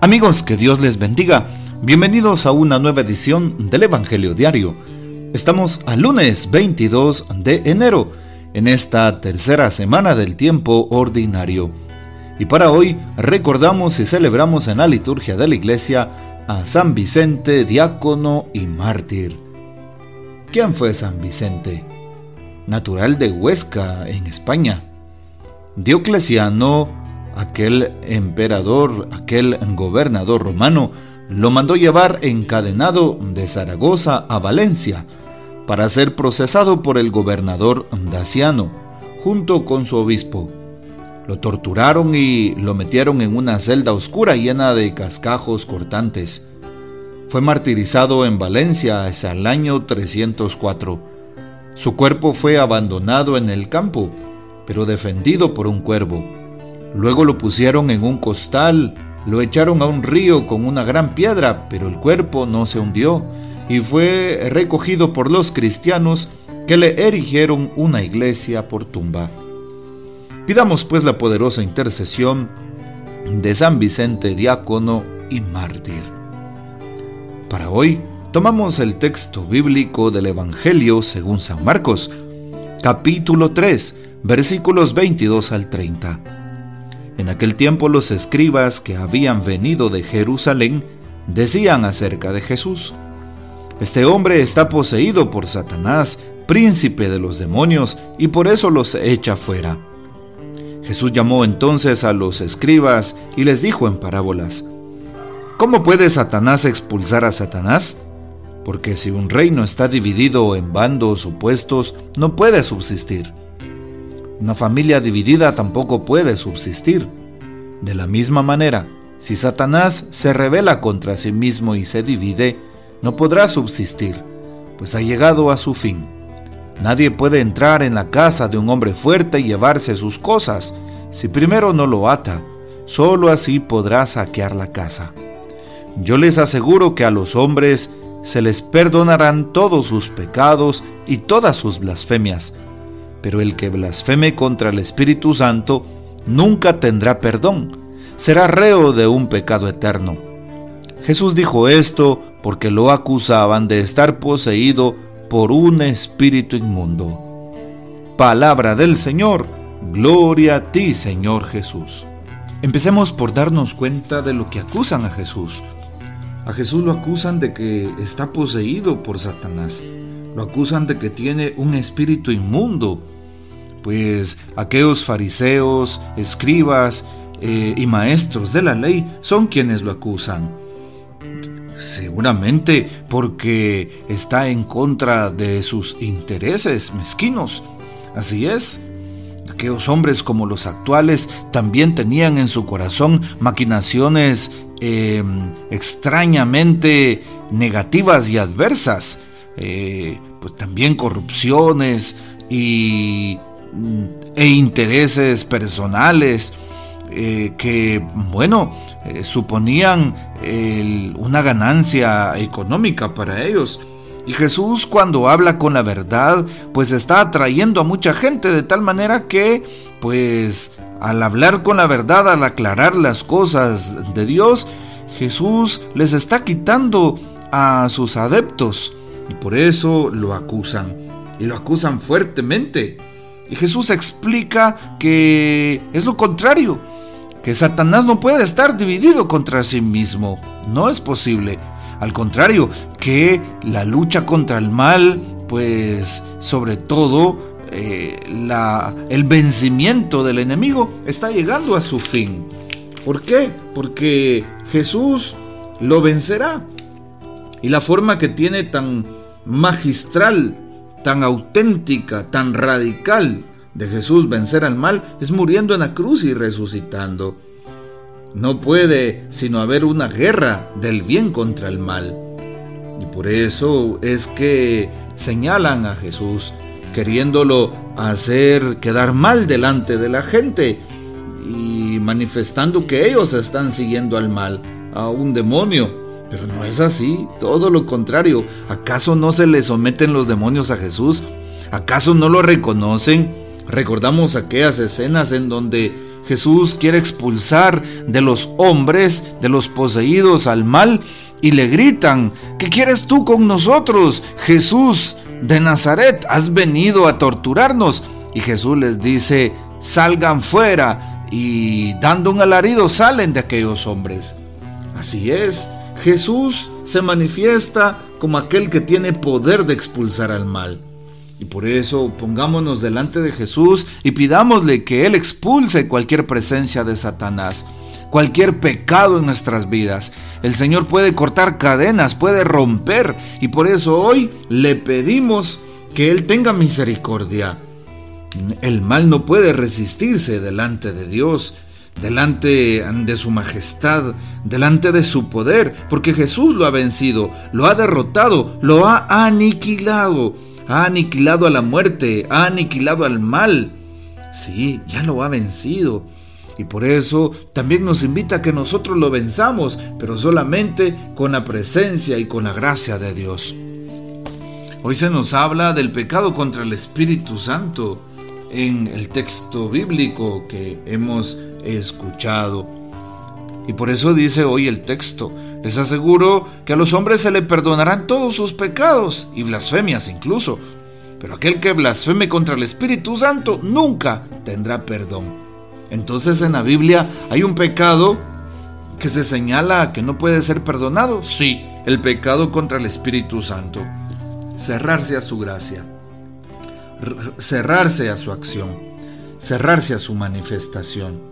Amigos, que Dios les bendiga. Bienvenidos a una nueva edición del Evangelio Diario. Estamos al lunes 22 de enero, en esta tercera semana del tiempo ordinario. Y para hoy recordamos y celebramos en la liturgia de la iglesia a San Vicente, diácono y mártir. ¿Quién fue San Vicente? Natural de Huesca, en España. Diocleciano aquel emperador, aquel gobernador romano, lo mandó llevar encadenado de Zaragoza a Valencia para ser procesado por el gobernador Daciano, junto con su obispo. Lo torturaron y lo metieron en una celda oscura llena de cascajos cortantes. Fue martirizado en Valencia hasta el año 304. Su cuerpo fue abandonado en el campo, pero defendido por un cuervo. Luego lo pusieron en un costal, lo echaron a un río con una gran piedra, pero el cuerpo no se hundió y fue recogido por los cristianos que le erigieron una iglesia por tumba. Pidamos pues la poderosa intercesión de San Vicente diácono y mártir. Para hoy tomamos el texto bíblico del Evangelio según San Marcos, capítulo 3, versículos 22 al 30. En aquel tiempo los escribas que habían venido de Jerusalén decían acerca de Jesús, Este hombre está poseído por Satanás, príncipe de los demonios, y por eso los echa fuera. Jesús llamó entonces a los escribas y les dijo en parábolas, ¿Cómo puede Satanás expulsar a Satanás? Porque si un reino está dividido en bandos opuestos, no puede subsistir. Una familia dividida tampoco puede subsistir. De la misma manera, si Satanás se revela contra sí mismo y se divide, no podrá subsistir, pues ha llegado a su fin. Nadie puede entrar en la casa de un hombre fuerte y llevarse sus cosas, si primero no lo ata, solo así podrá saquear la casa. Yo les aseguro que a los hombres se les perdonarán todos sus pecados y todas sus blasfemias, pero el que blasfeme contra el Espíritu Santo nunca tendrá perdón, será reo de un pecado eterno. Jesús dijo esto porque lo acusaban de estar poseído por un espíritu inmundo. Palabra del Señor, gloria a ti Señor Jesús. Empecemos por darnos cuenta de lo que acusan a Jesús. A Jesús lo acusan de que está poseído por Satanás lo acusan de que tiene un espíritu inmundo, pues aquellos fariseos, escribas eh, y maestros de la ley son quienes lo acusan. Seguramente porque está en contra de sus intereses mezquinos. Así es, aquellos hombres como los actuales también tenían en su corazón maquinaciones em, extrañamente negativas y adversas. Eh, pues también corrupciones y, e intereses personales eh, que, bueno, eh, suponían una ganancia económica para ellos. Y Jesús cuando habla con la verdad, pues está atrayendo a mucha gente de tal manera que, pues, al hablar con la verdad, al aclarar las cosas de Dios, Jesús les está quitando a sus adeptos y por eso lo acusan. Y lo acusan fuertemente. Y Jesús explica que es lo contrario, que Satanás no puede estar dividido contra sí mismo. No es posible. Al contrario, que la lucha contra el mal, pues sobre todo eh, la, el vencimiento del enemigo está llegando a su fin. ¿Por qué? Porque Jesús lo vencerá. Y la forma que tiene tan magistral, tan auténtica, tan radical de Jesús vencer al mal es muriendo en la cruz y resucitando. No puede sino haber una guerra del bien contra el mal. Y por eso es que señalan a Jesús, queriéndolo hacer quedar mal delante de la gente y manifestando que ellos están siguiendo al mal, a un demonio pero no es así, todo lo contrario. ¿Acaso no se le someten los demonios a Jesús? ¿Acaso no lo reconocen? Recordamos aquellas escenas en donde Jesús quiere expulsar de los hombres, de los poseídos al mal, y le gritan, ¿qué quieres tú con nosotros? Jesús de Nazaret, has venido a torturarnos. Y Jesús les dice, salgan fuera, y dando un alarido salen de aquellos hombres. Así es, Jesús se manifiesta como aquel que tiene poder de expulsar al mal. Y por eso pongámonos delante de Jesús y pidámosle que Él expulse cualquier presencia de Satanás, cualquier pecado en nuestras vidas. El Señor puede cortar cadenas, puede romper, y por eso hoy le pedimos que Él tenga misericordia. El mal no puede resistirse delante de Dios, delante de su majestad, delante de su poder, porque Jesús lo ha vencido, lo ha derrotado, lo ha aniquilado ha aniquilado a la muerte, ha aniquilado al mal. Sí, ya lo ha vencido. Y por eso también nos invita a que nosotros lo venzamos, pero solamente con la presencia y con la gracia de Dios. Hoy se nos habla del pecado contra el Espíritu Santo en el texto bíblico que hemos escuchado. Y por eso dice hoy el texto, les aseguro que a los hombres se le perdonarán todos sus pecados y blasfemias incluso, pero aquel que blasfeme contra el Espíritu Santo nunca tendrá perdón. Entonces en la Biblia hay un pecado que se señala que no puede ser perdonado. Sí, el pecado contra el Espíritu Santo. Cerrarse a su gracia, cerrarse a su acción, cerrarse a su manifestación.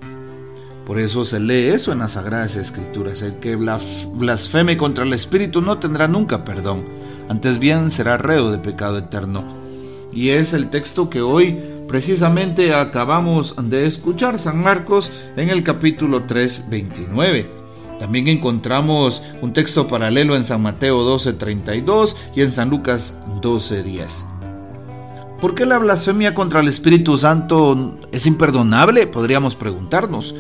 Por eso se lee eso en las Sagradas Escrituras. El que blasfeme contra el Espíritu no tendrá nunca perdón, antes bien será reo de pecado eterno. Y es el texto que hoy precisamente acabamos de escuchar, San Marcos, en el capítulo 3, 29. También encontramos un texto paralelo en San Mateo 12:32 y en San Lucas 12:10. ¿Por qué la blasfemia contra el Espíritu Santo es imperdonable? Podríamos preguntarnos.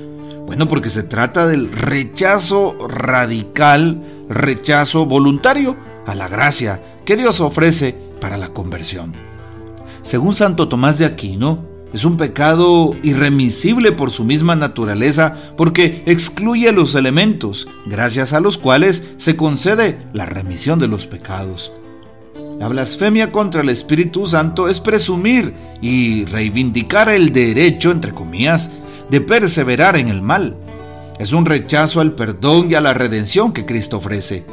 Bueno, porque se trata del rechazo radical, rechazo voluntario a la gracia que Dios ofrece para la conversión. Según Santo Tomás de Aquino, es un pecado irremisible por su misma naturaleza porque excluye los elementos gracias a los cuales se concede la remisión de los pecados. La blasfemia contra el Espíritu Santo es presumir y reivindicar el derecho, entre comillas, de perseverar en el mal. Es un rechazo al perdón y a la redención que Cristo ofrece.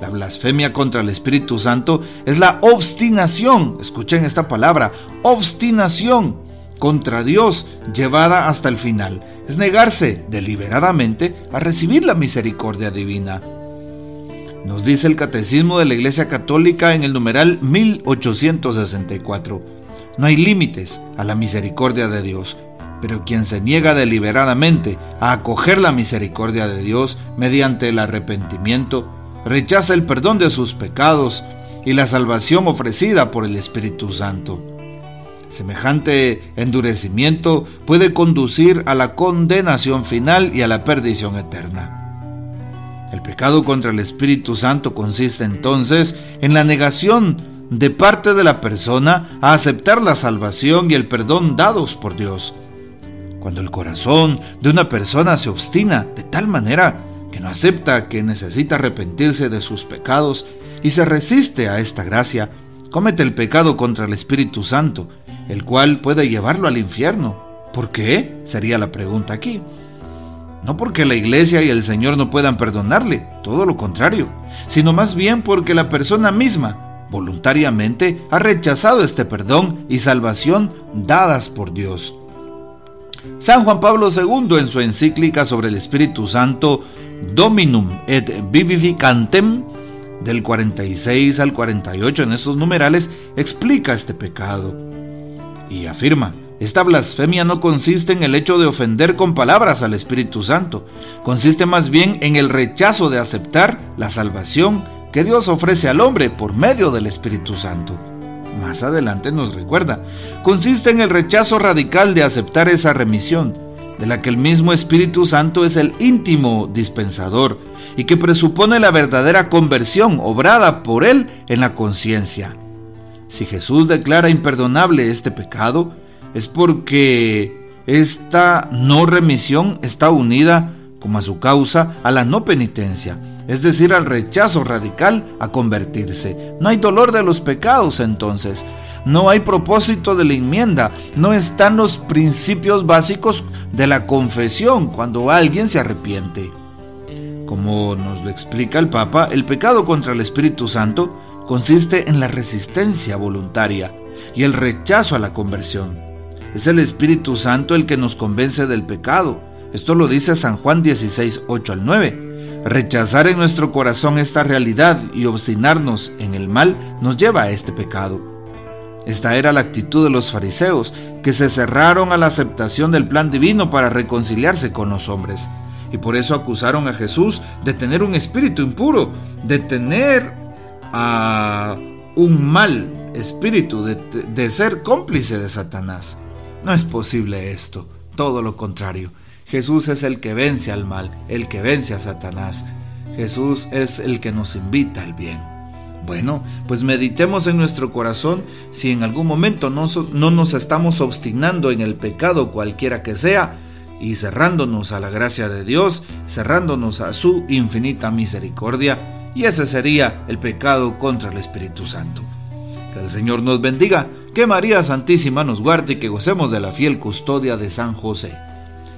La blasfemia contra el Espíritu Santo es la obstinación, escuchen esta palabra, obstinación contra Dios llevada hasta el final. Es negarse deliberadamente a recibir la misericordia divina. Nos dice el Catecismo de la Iglesia Católica en el numeral 1864. No hay límites a la misericordia de Dios pero quien se niega deliberadamente a acoger la misericordia de Dios mediante el arrepentimiento, rechaza el perdón de sus pecados y la salvación ofrecida por el Espíritu Santo. Semejante endurecimiento puede conducir a la condenación final y a la perdición eterna. El pecado contra el Espíritu Santo consiste entonces en la negación de parte de la persona a aceptar la salvación y el perdón dados por Dios cuando el corazón de una persona se obstina de tal manera que no acepta que necesita arrepentirse de sus pecados y se resiste a esta gracia, comete el pecado contra el Espíritu Santo, el cual puede llevarlo al infierno. ¿Por qué? Sería la pregunta aquí. No porque la iglesia y el Señor no puedan perdonarle, todo lo contrario, sino más bien porque la persona misma voluntariamente ha rechazado este perdón y salvación dadas por Dios. San Juan Pablo II en su encíclica sobre el Espíritu Santo Dominum et Vivificantem del 46 al 48 en estos numerales explica este pecado y afirma, esta blasfemia no consiste en el hecho de ofender con palabras al Espíritu Santo, consiste más bien en el rechazo de aceptar la salvación que Dios ofrece al hombre por medio del Espíritu Santo más adelante nos recuerda, consiste en el rechazo radical de aceptar esa remisión, de la que el mismo Espíritu Santo es el íntimo dispensador y que presupone la verdadera conversión obrada por Él en la conciencia. Si Jesús declara imperdonable este pecado, es porque esta no remisión está unida, como a su causa, a la no penitencia, es decir, al rechazo radical a convertirse. No hay dolor de los pecados entonces, no hay propósito de la enmienda, no están los principios básicos de la confesión cuando alguien se arrepiente. Como nos lo explica el Papa, el pecado contra el Espíritu Santo consiste en la resistencia voluntaria y el rechazo a la conversión. Es el Espíritu Santo el que nos convence del pecado. Esto lo dice San Juan 16, 8 al 9. Rechazar en nuestro corazón esta realidad y obstinarnos en el mal nos lleva a este pecado. Esta era la actitud de los fariseos, que se cerraron a la aceptación del plan divino para reconciliarse con los hombres. Y por eso acusaron a Jesús de tener un espíritu impuro, de tener a un mal espíritu, de, de ser cómplice de Satanás. No es posible esto, todo lo contrario. Jesús es el que vence al mal, el que vence a Satanás. Jesús es el que nos invita al bien. Bueno, pues meditemos en nuestro corazón si en algún momento no, no, nos estamos obstinando en el pecado cualquiera que sea y cerrándonos a la gracia de Dios, cerrándonos a su infinita misericordia, y ese sería el pecado contra el Espíritu Santo. Que el Señor nos bendiga, que María Santísima nos guarde y que gocemos de la fiel custodia de San José.